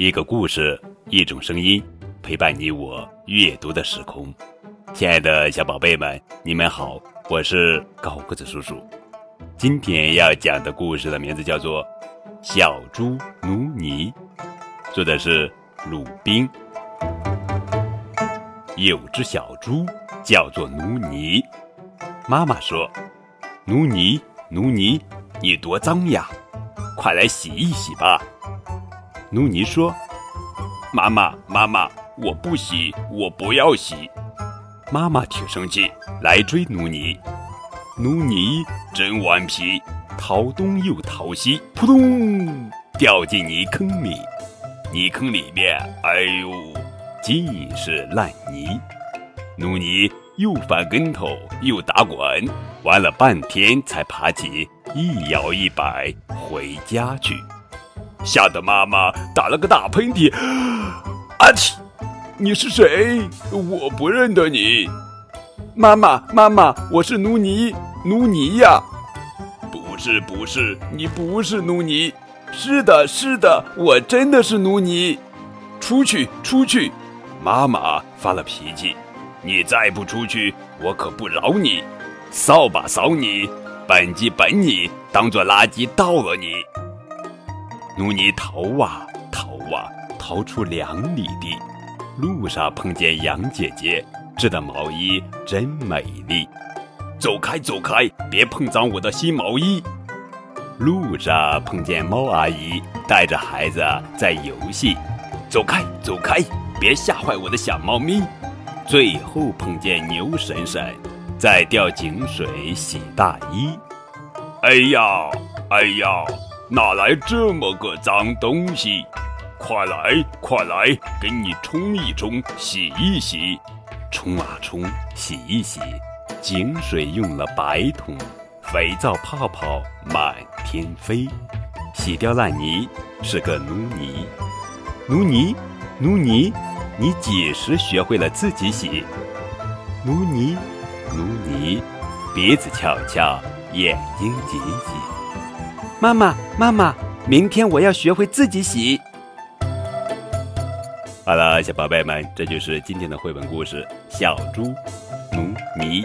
一个故事，一种声音，陪伴你我阅读的时空。亲爱的小宝贝们，你们好，我是高个子叔叔。今天要讲的故事的名字叫做《小猪努尼》，说的是鲁宾。有只小猪叫做努尼，妈妈说：“努尼，努尼，你多脏呀，快来洗一洗吧。”努尼说：“妈妈，妈妈，我不洗，我不要洗。”妈妈挺生气，来追努尼。努尼真顽皮，逃东又逃西，扑通掉进泥坑里。泥坑里面，哎呦，尽是烂泥。努尼又翻跟头又打滚，玩了半天才爬起，一摇一摆回家去。吓得妈妈打了个大喷嚏，阿嚏！你是谁？我不认得你。妈妈，妈妈，我是努尼，努尼呀。不是，不是，你不是努尼。是的，是的，我真的是努尼。出去，出去！妈妈发了脾气，你再不出去，我可不饶你！扫把扫你，扳机扳你，当做垃圾倒了你。努尼逃啊逃啊，逃出两里地，路上碰见杨姐姐织的毛衣真美丽。走开走开，别碰脏我的新毛衣。路上碰见猫阿姨带着孩子在游戏，走开走开，别吓坏我的小猫咪。最后碰见牛婶婶在吊井水洗大衣。哎呀哎呀！哪来这么个脏东西？快来，快来，给你冲一冲，洗一洗，冲啊冲，洗一洗，井水用了百桶，肥皂泡泡满天飞，洗掉烂泥是个奴尼。奴尼，奴尼，你几时学会了自己洗？奴尼，奴尼，鼻子翘翘，眼睛挤挤。妈妈，妈妈，明天我要学会自己洗。好了，小宝贝们，这就是今天的绘本故事《小猪努尼》。